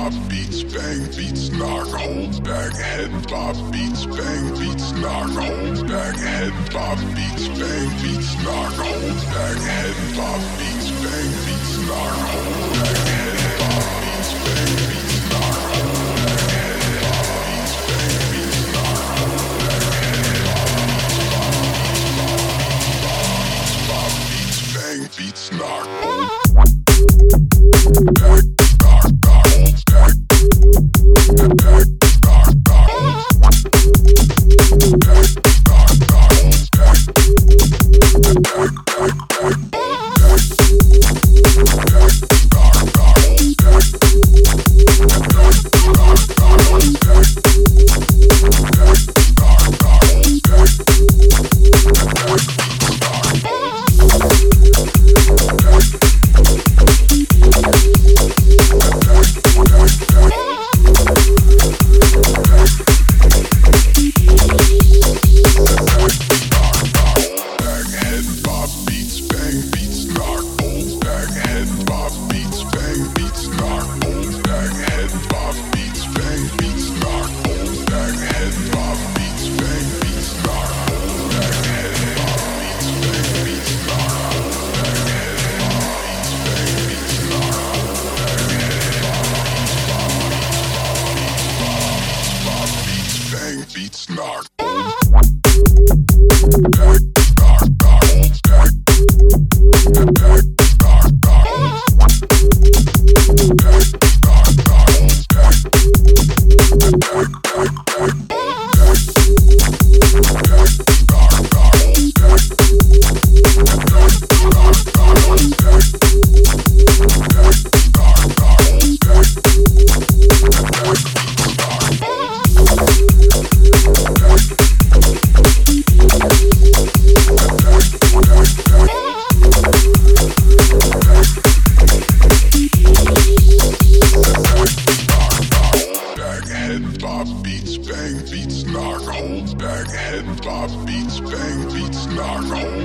bob, beats bang, beats knock, hold bang head bob, beats bang, beats knock, hold back, head bob, beats bang, beats knock, hold head bob, beats bang, beats knock, hold head bob, beats bang, beats knock, hold head bob, beats bang, beats knock, hold head beats bang, knock. girl. hold back, head bob, beats bang, beats knock, hold